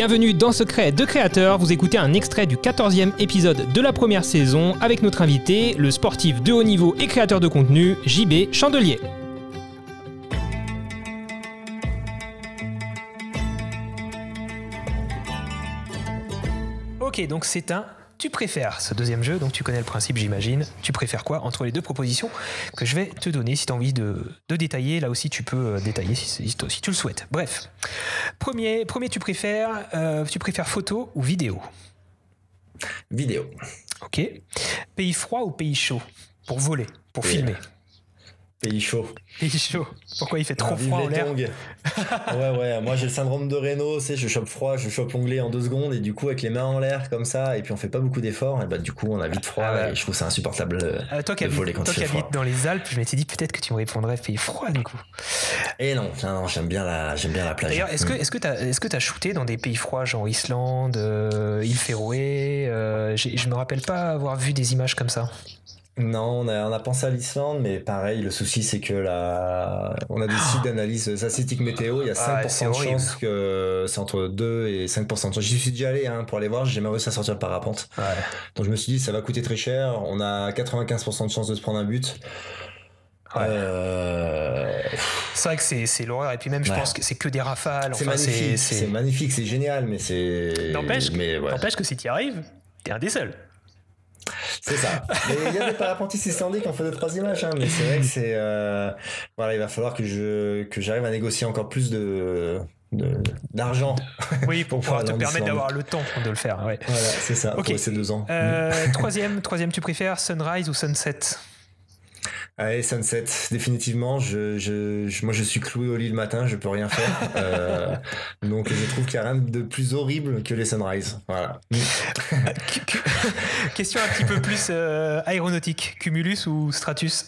Bienvenue dans Secret de Créateur, vous écoutez un extrait du 14e épisode de la première saison avec notre invité, le sportif de haut niveau et créateur de contenu, JB Chandelier. Ok, donc c'est un tu préfères ce deuxième jeu, donc tu connais le principe j'imagine. Tu préfères quoi entre les deux propositions que je vais te donner si tu as envie de, détailler. Là aussi tu peux euh, détailler si, tu le souhaites. Bref, premier, premier tu préfères, euh, tu préfères photo ou vidéo? Vidéo. Ok. Pays froid ou pays chaud? Pour voler, pour filmer Pays chaud. Pays chaud. Pourquoi il fait trop froid en l'air Ouais, ouais. Moi, j'ai le syndrome de Raynaud. Tu sais, je chope froid, je chope l'onglet en deux secondes et du coup, avec les mains en l'air comme ça, et puis on fait pas beaucoup d'efforts, et bah, du coup, on a vite froid ah et je trouve ça insupportable euh, toi qui habites, toi qui habites dans les Alpes, je m'étais dit peut-être que tu me répondrais pays froid du coup. Et non, non, j'aime bien la, j'aime bien la plage. D'ailleurs, est-ce que, mm. est-ce que t'as, est-ce que t'as shooté dans des pays froids, genre Islande, euh, île Féroé euh, Je me rappelle pas avoir vu des images comme ça. Non, on a, pensé à l'Islande, mais pareil, le souci c'est que là, on a des sites d'analyse statistique météo, il y a 5% ah, de chance que c'est entre 2 et 5% de chance. J'y suis déjà allé hein, pour aller voir, j'ai jamais réussi à sortir le parapente. Donc je me suis dit, ça va coûter très cher, on a 95% de chance de se prendre un but. Euh, c'est vrai que c'est l'horreur, et puis même je pense que c'est que des rafales. C'est magnifique, c'est magnifique, c'est génial, mais c'est. N'empêche que si tu y arrives, t'es un des seuls. C'est ça. il y a des parapentistes islandais qui ont fait deux trois images, hein, mais c'est vrai que c'est euh, voilà, il va falloir que je que j'arrive à négocier encore plus de d'argent. Oui, pour, pouvoir te permettre d'avoir le temps de le faire. Voilà, c'est ça. Pour ces deux ans. Euh, troisième, troisième, tu préfères sunrise ou sunset? Allez, Sunset, définitivement. Je, je, moi, je suis cloué au lit le matin, je peux rien faire. Euh, donc, je trouve qu'il n'y a rien de plus horrible que les Sunrise. Voilà. Question un petit peu plus euh, aéronautique. Cumulus ou Stratus?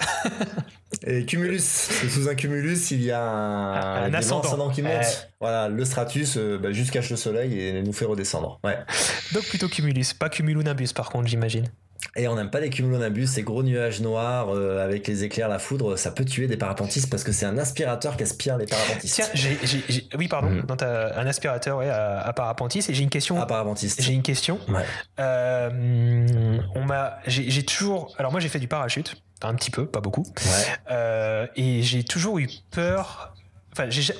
Et Cumulus, sous un Cumulus, il y a un, ascendant. qui monte. Voilà, le Stratus euh, bah, juste cache le soleil et nous fait redescendre. Ouais. Donc plutôt Cumulus, pas Cumulonimbus par contre, j'imagine. Et on n'aime pas les cumulonimbus, ces gros nuages noirs euh, avec les éclairs, la foudre, ça peut tuer des parapentistes parce que c'est un aspirateur qui aspire les parapentistes. Tiens, oui, pardon, mm. un aspirateur ouais, à, à parapentistes et j'ai une question. À parapentistes. J'ai une question. Ouais. Euh, on m'a, j'ai, toujours, alors moi j'ai fait du parachute, un petit peu, pas beaucoup, ouais. euh, et j'ai toujours eu peur Enfin, je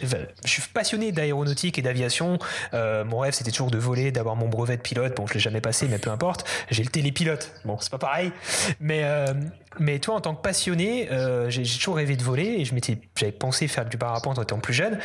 suis passionné d'aéronautique et d'aviation. Euh, mon rêve, c'était toujours de voler, d'avoir mon brevet de pilote. Bon, je l'ai jamais passé, mais peu importe. J'ai le télépilote. Bon, c'est pas pareil. Mais euh, mais toi, en tant que passionné, euh, j'ai toujours rêvé de voler et je m'étais, j'avais pensé faire du parapente en étant plus jeune.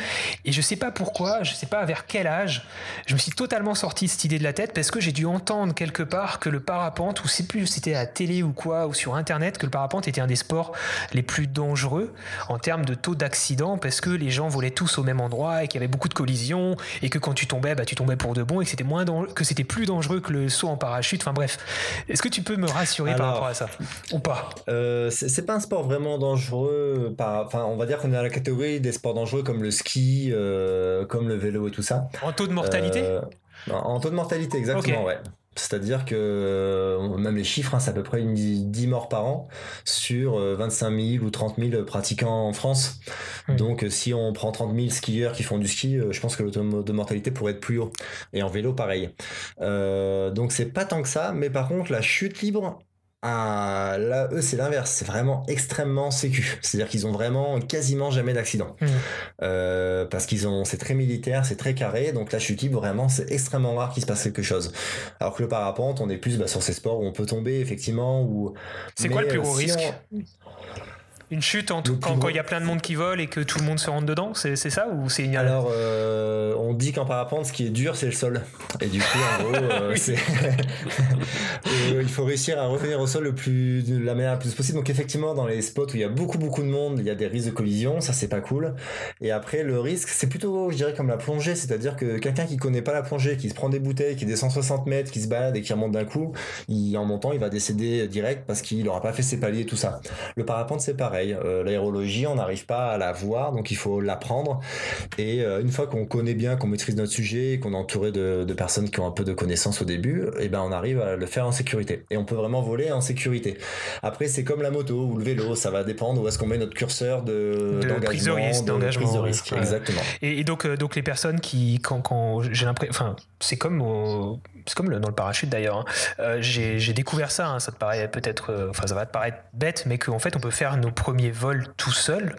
Et je sais pas pourquoi, je sais pas vers quel âge, je me suis totalement sorti cette idée de la tête parce que j'ai dû entendre quelque part que le parapente, ou c'est plus c'était à télé ou quoi, ou sur internet, que le parapente était un des sports les plus dangereux en termes de taux d'accident parce que les gens volaient tous au même endroit et qu'il y avait beaucoup de collisions et que quand tu tombais, bah, tu tombais pour de bon et que c'était moins que c'était plus dangereux que le saut en parachute. Enfin bref, est-ce que tu peux me rassurer par rapport à ça ou pas? euh, c'est pas un sport vraiment dangereux. Enfin, on va dire qu'on est dans la catégorie des sports dangereux comme le ski, euh, comme le vélo et tout ça. En taux de mortalité? Euh, En taux de mortalité, exactement, ouais. C'est-à-dire que même les chiffres, hein, c'est à peu près une 10 morts par an sur 25 000 ou 30 000 pratiquants en France. Donc si on prend 30 000 skieurs qui font du ski, je pense que le taux de mortalité pourrait être plus haut. Et en vélo, pareil. donc c'est pas tant que ça, mais par contre la chute libre, ah, là, eux, c'est l'inverse. C'est vraiment extrêmement sécu. C'est-à-dire qu'ils ont vraiment quasiment jamais d'accident. Mmh. Euh, parce qu'ils ont, c'est très militaire, c'est très carré. Donc la chute libre, vraiment, c'est extrêmement rare qu'il se passe quelque chose. Alors que le parapente, on est plus bah, sur ces sports où on peut tomber, effectivement. Ou... C'est quoi le plus gros risque une chute en tout, quand il y a plein de monde qui vole et que tout le monde se rentre dedans, c'est ça ou c'est Alors, euh, on dit qu'en parapente, ce qui est dur, c'est le sol. Et du coup, en gros, euh, c'est euh, il faut réussir à revenir au sol le plus de la manière la plus possible. Donc effectivement, dans les spots où il y a beaucoup beaucoup de monde, il y a des risques de collision, ça c'est pas cool. Et après, le risque, c'est plutôt, je dirais, comme la plongée, c'est-à-dire que quelqu'un qui connaît pas la plongée, qui se prend des bouteilles, qui descend 160 mètres, qui se balade et qui remonte d'un coup, il, en montant, il va décéder direct parce qu'il aura pas fait ses paliers et tout ça. Le parapente, c'est pareil pareil. L'aérologie, on n'arrive pas à la voir, donc il faut l'apprendre. Et une fois qu'on connaît bien, qu'on maîtrise notre sujet, qu'on est entouré de, de, personnes qui ont un peu de connaissances au début, et eh ben on arrive à le faire en sécurité. Et on peut vraiment voler en sécurité. Après, c'est comme la moto ou le vélo, ça va dépendre où est-ce qu'on met notre curseur de, de prise de risque, d'engagement. de risque, exactement. Et, donc, donc les personnes qui, quand, quand j'ai l'impression, enfin, c'est comme c'est comme le, dans le parachute d'ailleurs. Hein. Euh, j'ai découvert ça. Hein. ça te paraît peut-être, euh, enfin ça va te paraître bête, mais qu'en fait on peut faire nos premiers vols tout seul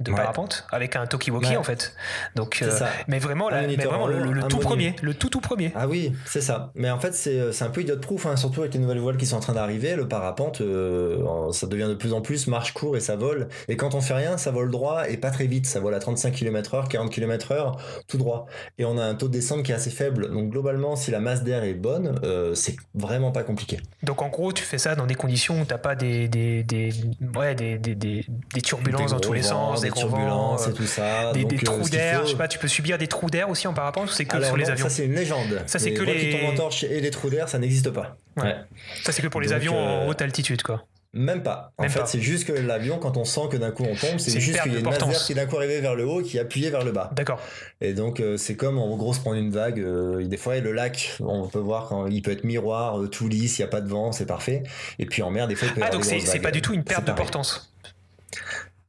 de parapente avec un talkie-walkie en fait. Donc, euh, mais vraiment, mais vraiment le, tout premier, le tout tout premier. Ah oui, c'est ça. Mais en fait, c'est euh, un peu idiot proof, hein, surtout avec les nouvelles voiles qui sont en train d'arriver. Le parapente, euh, ça devient de plus en plus marche court et ça vole. Et quand on fait rien, ça vole droit et pas très vite. Ça vole à 35 km/h, 40 km/h, tout droit. Et on a un taux de descente qui est assez faible. Donc globalement, si la masse d'air est bonne, c'est vraiment pas compliqué. Donc en gros, tu fais ça dans des conditions où t'as pas des des, des, ouais, des, des, des, turbulences dans tous les sens, des turbulences et tout ça. Des, trous d'air, je sais pas, tu peux subir des trous d'air aussi en parapente ou c'est que sur les avions Ça c'est une légende. Ça c'est que les. Qui en torche et les trous d'air, ça n'existe pas. Ouais. Ça c'est que pour les avions en euh, haute altitude quoi. Même pas. En fait, c'est juste que l'avion, quand on sent que d'un coup on tombe, c'est juste qu'il y a une d'air qui d'un coup arrivé vers le haut et qui appuyait vers le bas. D'accord. Et donc, euh, c'est comme en gros se prendre une vague. Euh, des fois, le lac, on peut voir quand il peut être miroir, tout lisse, il n'y a pas de vent, c'est parfait. Et puis en mer, des fois, il peut y Ah, donc c'est pas du tout une perte de portance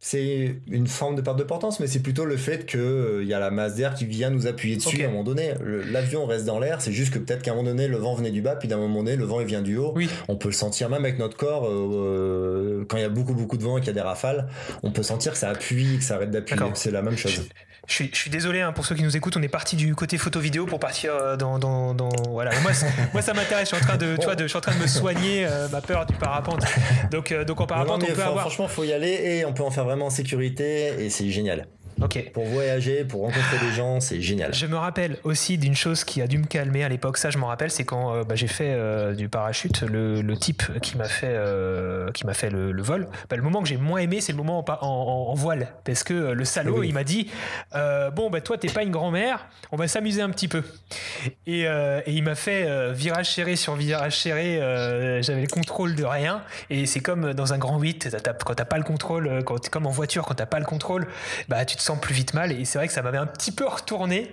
c'est une forme de perte de portance, mais c'est plutôt le fait qu'il euh, y a la masse d'air qui vient nous appuyer dessus à un moment donné. L'avion reste dans l'air, c'est juste que peut-être qu'à un moment donné, le vent venait du bas, puis d'un moment donné, le vent il vient du haut. Oui. On peut le sentir même avec notre corps, euh, euh, quand il y a beaucoup beaucoup de vent et qu'il y a des rafales, on peut sentir que ça appuie, que ça arrête d'appuyer. C'est la même chose. Je suis, je suis désolé hein, pour ceux qui nous écoutent, on est parti du côté photo-vidéo pour partir euh, dans, dans, dans voilà. Moi, moi ça m'intéresse. Je suis en train de, tu vois, de, je suis en train de me soigner euh, ma peur du parapente. Donc, euh, donc en parapente, on peut avoir. Franchement, faut y aller et on peut en faire vraiment en sécurité et c'est génial. Pour voyager, pour rencontrer des gens, c'est génial. Je me rappelle aussi d'une chose qui a dû me calmer à l'époque. Ça, je m'en rappelle, c'est quand euh, bah, j'ai fait euh, du parachute. Le, type qui m'a fait, euh, qui m'a fait le, vol, bah, le moment que j'ai moins aimé, c'est le moment en, en, voile. Parce que le salaud, il m'a dit Bon, bah, toi, t'es pas une grand-mère, on va s'amuser un petit peu. Et, il m'a fait virage serré sur virage serré. J'avais le contrôle de rien. Et c'est comme dans un grand 8, quand t'as pas le contrôle, quand, comme en voiture, quand t'as pas le contrôle, bah, tu te sens plus vite mal. Et c'est vrai que ça m'avait un petit peu retourné.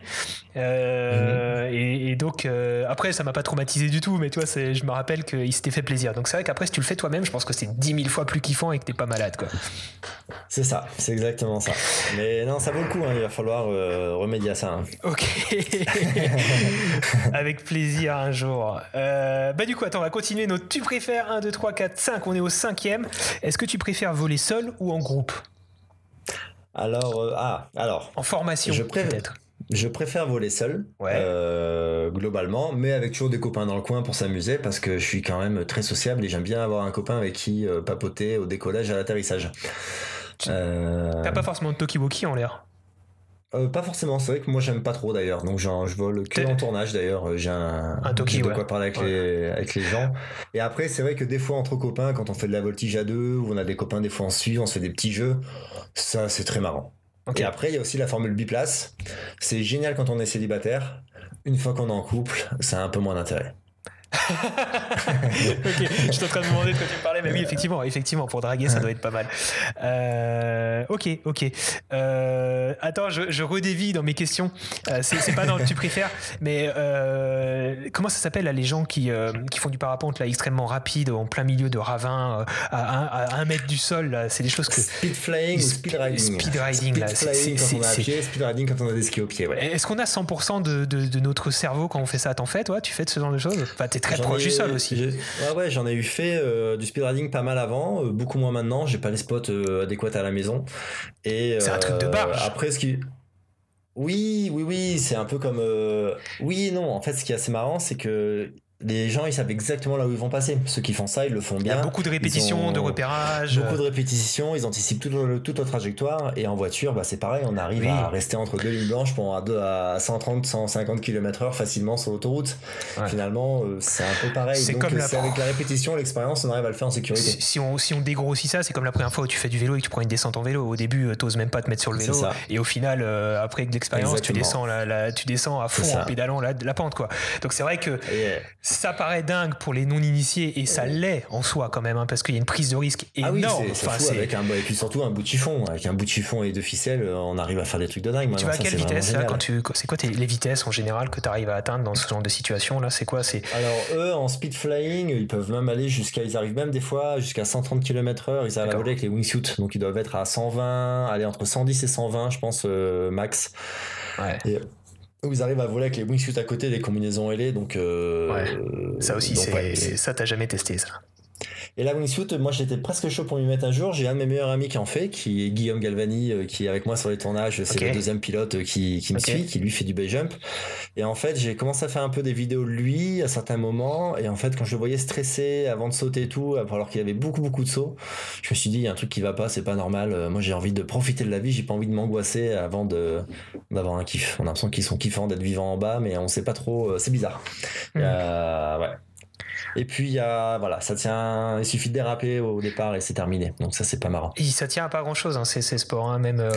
Euh, mhm. et, donc, euh, après, ça m'a pas traumatisé du tout, mais toi, je me rappelle qu'il s'était fait plaisir. Donc, c'est vrai qu'après, si tu le fais toi-même, je pense que c'est 10 000 fois plus kiffant et que t'es pas malade, quoi. C'est ça, c'est exactement ça. Mais non, ça vaut le coup, hein, il va falloir euh, remédier à ça. Hein. Ok. Avec plaisir un jour. bah, du coup, attends, on va continuer notre tu préfères 1, 2, 3, 4, 5. On est au cinquième. Est-ce que tu préfères voler seul ou en groupe? Alors, euh, ah, alors. En formation, je peut-être. Je préfère voler seul, euh, globalement, mais avec toujours des copains dans le coin pour s'amuser, parce que je suis quand même très sociable et j'aime bien avoir un copain avec qui euh, papoter au décollage et à l'atterrissage. T'as pas forcément de Tokiwoki en l'air pas forcément, c'est vrai que moi j'aime pas trop d'ailleurs, donc je vole que en tournage d'ailleurs, j'ai un, un toki, de quoi parler avec, les, avec les gens. Et après c'est vrai que des fois entre copains, quand on fait de la voltige à deux, ou on a des copains des fois en suit, on se fait des petits jeux, ça, c'est très marrant. Et après, il y a aussi la formule biplace. C'est génial quand on est célibataire. Une fois qu'on est en couple, ça a un peu moins d'intérêt. ok, je suis en train de me demander de quoi tu parlais, mais oui, effectivement, effectivement, pour draguer, ça doit être pas mal. Euh, ok, ok. Euh, attends, je, je redévie dans mes questions. Euh, c'est pas dans le tu préfères, mais comment ça s'appelle les gens qui, qui font du parapente là extrêmement rapide en plein milieu de ravin à, un, mètre du sol C'est des choses que speed flying ou speed riding? Speed riding là, quand on a pied, speed riding quand on a des skis au pied. Ouais. Est-ce qu'on a 100% de, de, notre cerveau quand on fait ça? T'en fais toi? Tu fais de ce genre de choses? Très proche du sol aussi. Ouais, ouais, j'en ai eu fait euh, du speedriding pas mal avant, euh, beaucoup moins maintenant. J'ai pas les spots euh, adéquats à la maison. Et c'est un truc de barge. Après, ce qui. Oui, oui, oui, c'est un peu comme. Oui non. En fait, ce qui est assez marrant, c'est que les gens ils savent exactement là où ils vont passer. Ceux qui font ça, ils le font bien. Il y a beaucoup de répétitions, de repérages. Beaucoup de répétitions, ils anticipent toute, toute notre trajectoire. Et en voiture, bah, c'est pareil, on arrive à rester entre deux lignes blanches pour à, à 130, 150 km/h facilement sur l'autoroute. Finalement, euh, c'est un peu pareil. Donc, comme c'est avec la répétition, l'expérience, on arrive à le faire en sécurité. Si on, si on dégrossit ça, c'est comme la première fois où tu fais du vélo et que tu prends une descente en vélo. Au début, euh, t'oses même pas te mettre sur le vélo. Et au final, euh, après l'expérience, tu descends, la, tu descends à fond en pédalant la, la pente. Quoi. Donc c'est vrai que ça paraît dingue pour les non-initiés et ça l'est en soi quand même, hein, parce qu'il y a une prise de risque énorme. Ah oui, fou avec un, et puis surtout un bout de chiffon. Avec un bout de chiffon et deux ficelles, on arrive à faire des trucs de dingue. Tu vas à quelle vitesse quand tu, C'est quoi les vitesses en général que tu arrives à atteindre dans ce genre de situation là C'est quoi c'est Alors eux, en speed flying, ils peuvent même aller jusqu'à, ils arrivent même des fois jusqu'à 130 km/h. Ils arrivent à voler avec les wingsuits, donc ils doivent être à 120, aller entre 110 et 120, je pense euh, max. Ouais. Et, ils arrivent à voler avec les wingsuits à côté, des combinaisons ailées, donc. Euh, ouais. Ça aussi, c'est ça, t'as jamais testé ça. Et la wingsuit, moi j'étais presque chaud pour m'y mettre un jour. J'ai un de mes meilleurs amis qui en fait, qui est Guillaume Galvani, euh, qui est avec moi sur les tournages. C'est le deuxième pilote euh, qui, qui me suit, qui lui fait du bay jump. Et en fait, j'ai commencé à faire un peu des vidéos de lui à certains moments. Et en fait, quand je le voyais stressé avant de sauter et tout, alors qu'il y avait beaucoup beaucoup de sauts, je me suis dit, il y a un truc qui va pas, c'est pas normal. Euh, moi j'ai envie de profiter de la vie, j'ai pas envie de m'angoisser avant de d'avoir un kiff. On a l'impression qu'ils sont kiffants d'être vivants en bas, mais on sait pas trop. C'est bizarre. Hmm. ouais. Et puis, il y a, voilà, ça tient, il suffit de déraper au départ et c'est terminé. Donc, ça, c'est pas marrant. Et ça tient à pas grand chose, hein, ces, sports, hein, même. Euh,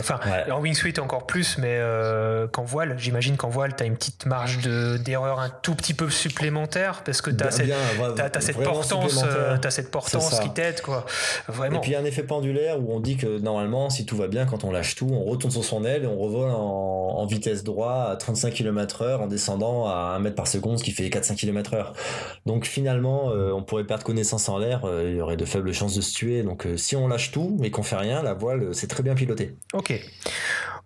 en wingsuit encore plus, mais euh, qu'en voile, j'imagine qu'en voile, tu as une petite marge d'erreur un tout petit peu supplémentaire parce que tu as, cette portance, euh, as cette portance qui t'aide, quoi. Vraiment. Et puis, il y a un effet pendulaire où on dit que normalement, si tout va bien, quand on lâche tout, on retourne sur son aile et on revole en, vitesse droite à 35 km/h en descendant à 1 mètre par seconde, ce qui fait 4-5 km/h. Donc, finalement, euh, on pourrait perdre connaissance en l'air, euh, il y aurait de faibles chances de se tuer. Donc euh, si on lâche tout et qu'on fait rien, la voile, c'est très bien piloté. Ok.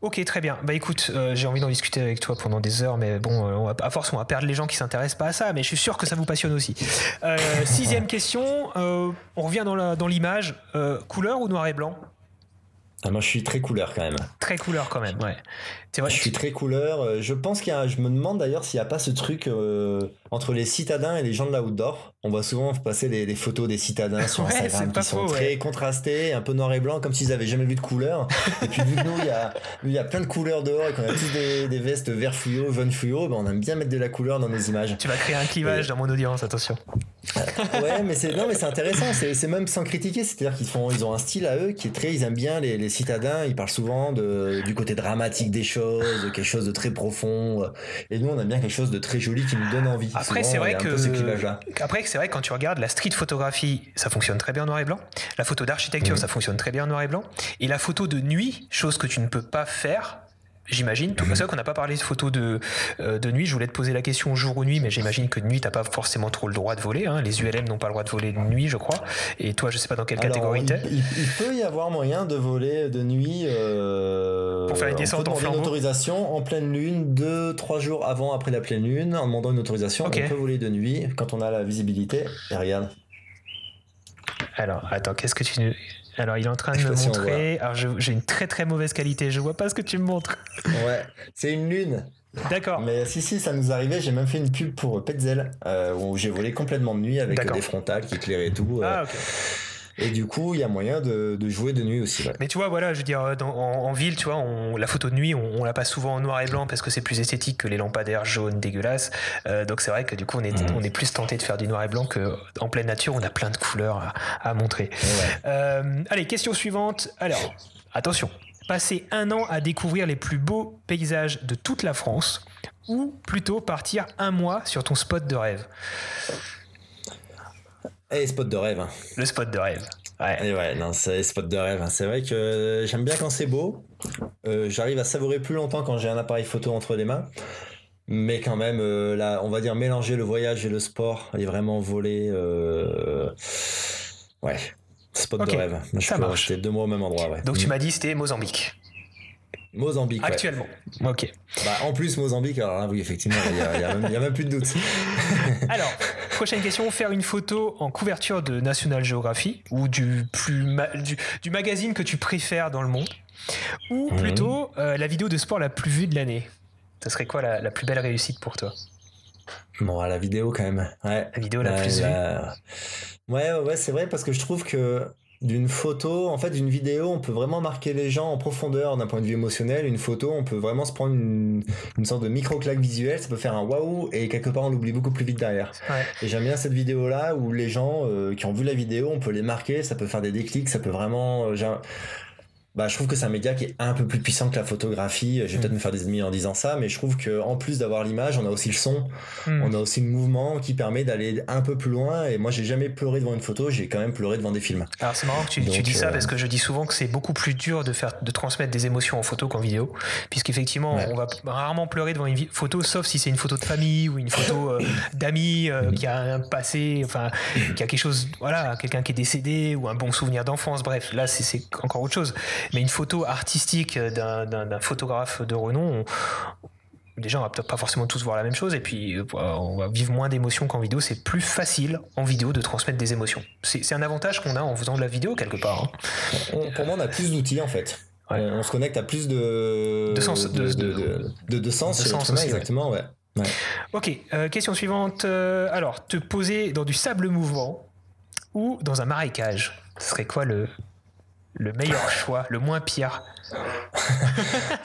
Ok, très bien. Bah écoute, j'ai envie d'en discuter avec toi pendant des heures, mais bon, à force, on va perdre les gens qui s'intéressent pas à ça, mais je suis sûr que ça vous passionne aussi. sixième question, on revient dans l'image. couleur ou noir et blanc? Ah, moi, je suis très couleur quand même. Très couleur quand même, ouais. Vrai, je suis très couleur. Je pense qu'il y a, je me demande d'ailleurs s'il n'y a pas ce truc entre les citadins et les gens de l'outdoor. On voit souvent passer des, photos des citadins sur Instagram qui sont très contrastés, un peu noir et blanc, comme s'ils avaient jamais vu de couleur. et puis vu que nous, il y a, il y a plein de couleurs dehors et qu'on a tous des, vestes vert fluo, jaune fluo, ben on aime bien mettre de la couleur dans nos images. Tu vas créer un clivage dans mon audience, attention. ouais, mais c'est non, mais c'est intéressant. C'est même sans critiquer, c'est-à-dire qu'ils font, ils ont un style à eux qui est très, ils aiment bien les, les citadins. Ils parlent souvent de, du côté dramatique des choses, quelque chose de très profond. Et nous, on aime bien quelque chose de très joli qui nous donne envie. Après, c'est vrai que après, c'est vrai quand tu regardes la street photographie, ça fonctionne très bien en noir et blanc. La photo d'architecture, ça fonctionne très bien en noir et blanc. Et la photo de nuit, chose que tu ne peux pas faire J'imagine. Tout ça qu'on n'a pas parlé de photos de, euh, de nuit. Je voulais te poser la question jour ou nuit, mais j'imagine que de nuit, t'as pas forcément trop le droit de voler. Hein. Les ULM n'ont pas le droit de voler de nuit, je crois. Et toi, je sais pas dans quelle catégorie t'es. Il, il, peut y avoir moyen de voler de nuit. Euh, Pour faire une descente en une autorisation en pleine lune, deux, trois jours avant, après la pleine lune, en demandant une autorisation. On peut voler de nuit quand on a la visibilité. Et regarde. Alors, attends, qu'est-ce que tu alors, il est en train de me montrer. Alors, j'ai une très très mauvaise qualité. Je vois pas ce que tu me montres. Ouais, c'est une lune. D'accord. Mais si, si, ça nous arrivait. J'ai même fait une pub pour Petzel euh, où j'ai volé complètement de nuit avec des frontales qui éclairaient tout. Euh. Ah, ok. Et du coup, il y a moyen de, jouer de nuit aussi. Mais tu vois, voilà, je veux dire, en, ville, tu vois, on, la photo de nuit, on, la passe souvent en noir et blanc parce que c'est plus esthétique que les lampadaires jaunes dégueulasses. Euh, donc c'est vrai que du coup, on est, mmh. on est plus tenté de faire du noir et blanc qu'en pleine nature, on a plein de couleurs à, montrer. Euh, allez, question suivante. Alors, attention, passer un an à découvrir les plus beaux paysages de toute la France ou plutôt partir un mois sur ton spot de rêve? Et spot de rêve. Hein. Le spot de rêve. Ouais. Et ouais, non, c'est spot de rêve. Hein. C'est vrai que j'aime bien quand c'est beau. Euh, j'arrive à savourer plus longtemps quand j'ai un appareil photo entre les mains. Mais quand même, euh, là, on va dire mélanger le voyage et le sport et vraiment voler. Euh, ouais, spot de rêve. Je Ça marche. deux mois au même endroit. Ouais. Donc tu mm. m'as dit c'était Mozambique. Mozambique. Actuellement. Ok. Bah, en plus, Mozambique, alors là, oui, effectivement, il n'y a, même plus de doute. alors, prochaine question faire une photo en couverture de National Geography ou du, plus du, magazine que tu préfères dans le monde ou mhm. plutôt euh, la vidéo de sport la plus vue de l'année Ce serait quoi la, plus belle réussite pour toi? Bon, la vidéo quand même. Ouais. La vidéo la, plus vue. Ouais, ouais, c'est vrai parce que je trouve que d'une photo, en fait, d'une vidéo, on peut vraiment marquer les gens en profondeur d'un point de vue émotionnel. Une photo, on peut vraiment se prendre une, sorte de micro-claque visuelle, ça peut faire un waouh et quelque part on l'oublie beaucoup plus vite derrière. Et j'aime bien cette vidéo-là où les gens euh, qui ont vu la vidéo, on peut les marquer, ça peut faire des déclics, ça peut vraiment. Euh, bah, je trouve que c'est un média qui est un peu plus puissant que la photographie. Je vais peut-être mm. me faire des ennemis en disant ça, mais je trouve que en plus d'avoir l'image, on a aussi le son, mm. on a aussi le mouvement qui permet d'aller un peu plus loin. Et moi, j'ai jamais pleuré devant une photo, j'ai quand même pleuré devant des films. Alors c'est marrant que tu, dis ça euh, parce que je dis souvent que c'est beaucoup plus dur de faire, de transmettre des émotions en photo qu'en vidéo, puisqu'effectivement, on va rarement pleurer devant une photo, sauf si c'est une photo de famille ou une photo euh, d'amis euh, qui a un passé, enfin, qui a quelque chose, voilà, quelqu'un qui est décédé ou un bon souvenir d'enfance. Bref, là, c'est encore autre chose. Mais une photo artistique d'un photographe de renom, déjà on va peut-être pas forcément tous voir la même chose. Et puis on va vivre moins d'émotions qu'en vidéo. C'est plus facile en vidéo de transmettre des émotions. C'est un avantage qu'on a en faisant de la vidéo quelque part hein. pour moi on a plus d'outils en fait. On, se connecte à plus de de sens de, de, sens, exactement ouais. ok euh, question suivante. Euh, alors te poser dans du sable mouvant ou dans un marécage? Ce serait quoi le le meilleur choix, le moins pire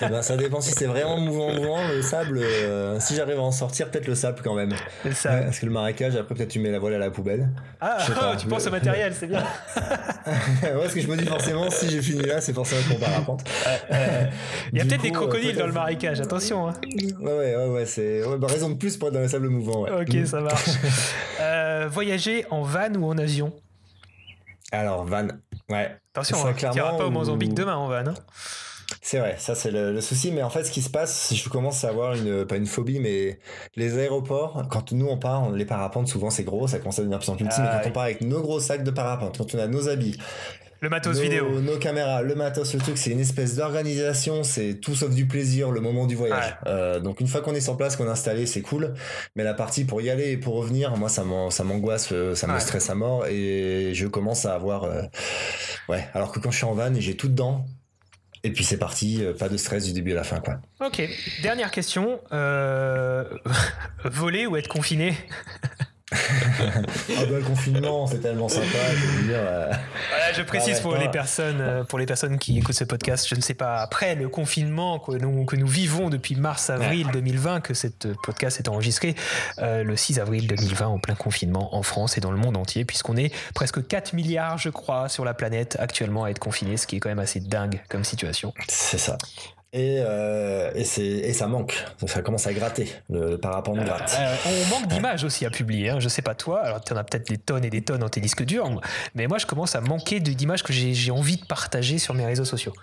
eh ben, Ça dépend si c'est vraiment mouvant, mouvant. Le sable, euh, si j'arrive à en sortir, peut-être le sable quand même. Le sable. parce que le marécage, après, peut-être tu mets la voile à la poubelle. Ah, tu penses au matériel, c'est bien. ouais, parce que je me dis forcément, si j'ai fini là, c'est forcément mon parapente. Il y a peut-être des crocodiles dans le marécage, attention. Hein. Ouais, ouais, ouais, ouais c'est bah, raison de plus pour être dans le sable mouvant. Ok, ça marche. Euh, voyager en van ou en avion? Alors, van, ouais. Attention, on ne hein, pas au Mozambique demain en van. Hein. C'est vrai, ça c'est le, souci. Mais en fait, ce qui se passe, je commence à avoir une, pas une phobie, mais les aéroports, quand nous on part, les parapentes, souvent c'est gros, ça commence à devenir plus en plus petit. mais ah quand on part avec nos gros sacs de parapente, quand on a nos habits, le matos vidéo. Nos caméras, le matos, le truc, c'est une espèce d'organisation, c'est tout sauf du plaisir, le moment du voyage. Euh, donc une fois qu'on est sur place, qu'on est installé, c'est cool. Mais la partie pour y aller et pour revenir, moi, ça m'angoisse, euh, ça me stresse à mort et je commence à avoir... Euh, ouais, alors que quand je suis en van et j'ai tout dedans, et puis c'est parti, pas de stress du début à la fin. Quoi. Ok, dernière question. voler ou être confiné? ah bah, le confinement, c'est tellement sympa. Je, dire, euh, je précise ah pour, les personnes, euh, pour les personnes qui écoutent ce podcast, je ne sais pas, après le confinement que nous, que nous vivons depuis mars-avril 2020, que cette podcast est enregistré euh, le 6 avril 2020 en plein confinement en France et dans le monde entier, puisqu'on est presque 4 milliards, je crois, sur la planète actuellement à être confinés, ce qui est quand même assez dingue comme situation. C'est ça. Et, euh, et, et, ça manque, ça commence à gratter, le, parapente euh, gratte. Euh, on manque d'images aussi à publier, hein. je sais pas toi, alors tu en as peut-être des tonnes et des tonnes dans tes disques durs, mais moi je commence à manquer d'images que j'ai envie de partager sur mes réseaux sociaux.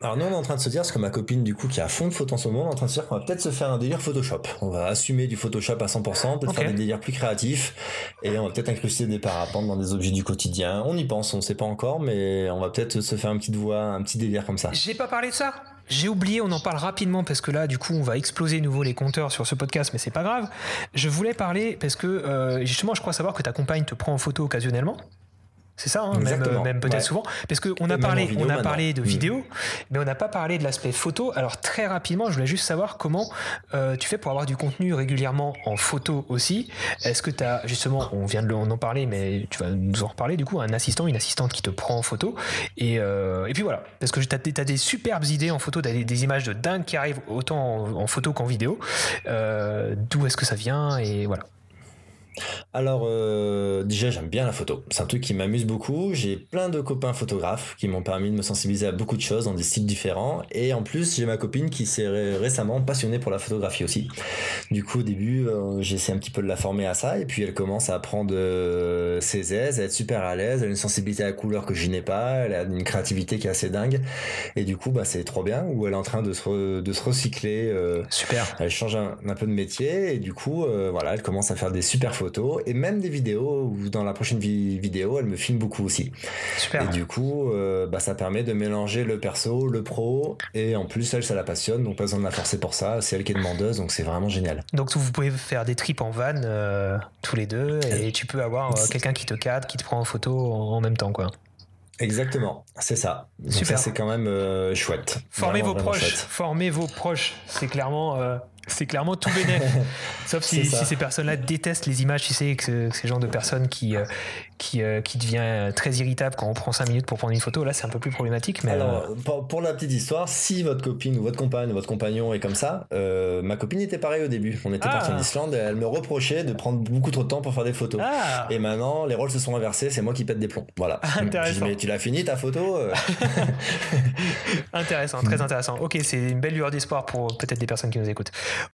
Alors nous on est en train de se dire, parce que ma copine du coup qui a fond de photos en ce moment, on est en train de se dire qu'on va peut-être se faire un délire Photoshop. On va assumer du Photoshop à 100%, peut-être faire des délires plus créatifs, et on va peut-être incruster des parapentes dans des objets du quotidien. On y pense, on ne sait pas encore, mais on va peut-être se faire une petite voix, un petit délire comme ça. J'ai pas parlé de ça j'ai oublié, on en parle rapidement parce que là, du coup, on va exploser nouveau les compteurs sur ce podcast, mais c'est pas grave. Je voulais parler parce que euh, justement, je crois savoir que ta compagne te prend en photo occasionnellement. C'est ça, hein, même, peut-être souvent. Parce qu'on a parlé, on a parlé de mm. vidéo, mais on n'a pas parlé de l'aspect photo. Alors très rapidement, je voulais juste savoir comment euh, tu fais pour avoir du contenu régulièrement en photo aussi. Est-ce que tu as justement, on vient de en parler, mais tu vas nous en reparler du coup, un assistant, une assistante qui te prend en photo. Et, euh, et puis voilà, parce que tu as, des superbes idées en photo, des, des images de dingue qui arrivent autant en, photo qu'en vidéo. Euh, d'où est-ce que ça vient Et voilà. Alors, euh, déjà, j'aime bien la photo. C'est un truc qui m'amuse beaucoup. J'ai plein de copains photographes qui m'ont permis de me sensibiliser à beaucoup de choses dans des styles différents. Et en plus, j'ai ma copine qui s'est récemment passionnée pour la photographie aussi. Du coup, au début, euh, j'ai essayé un petit peu de la former à ça. Et puis, elle commence à apprendre euh, ses aises, à être super à l'aise. Elle a une sensibilité à la couleur que je n'ai pas. Elle a une créativité qui est assez dingue. Et du coup, bah, c'est trop bien. Où elle est en train de se, de se recycler. super. Elle change un, un, peu de métier. Et du coup, voilà, elle commence à faire des super photos et même des vidéos où dans la prochaine vidéo elle me filme beaucoup aussi. Super. Et du coup euh, bah, ça permet de mélanger le perso, le pro et en plus elle ça la passionne donc pas besoin de la forcer pour ça, c'est elle qui est demandeuse donc c'est vraiment génial. Donc vous pouvez faire des trips en van euh, tous les deux et tu peux avoir euh, quelqu'un qui te cadre, qui te prend en photo en même temps quoi. Exactement, c'est ça. Super. c'est quand même chouette. Formez vos proches, formez vos proches. C'est clairement C'est clairement tout bénéf. Sauf si, ces personnes-là détestent les images, tu sais, que, ces genres de personnes qui, euh, qui, euh, qui devient très irritable quand on prend 5 minutes pour prendre une photo, là c'est un peu plus problématique. Mais Alors, pour, la petite histoire, si votre copine ou votre compagne ou votre compagnon est comme ça, ma copine était pareille au début. On était parti en ah. Islande et elle me reprochait de prendre beaucoup trop de temps pour faire des photos. Ah. Et maintenant, les rôles se sont inversés, c'est moi qui pète des plombs. Voilà. Intéressant. mais tu l'as fini ta photo Intéressant, très intéressant. Ok, c'est une belle lueur d'espoir pour peut-être des personnes qui nous écoutent.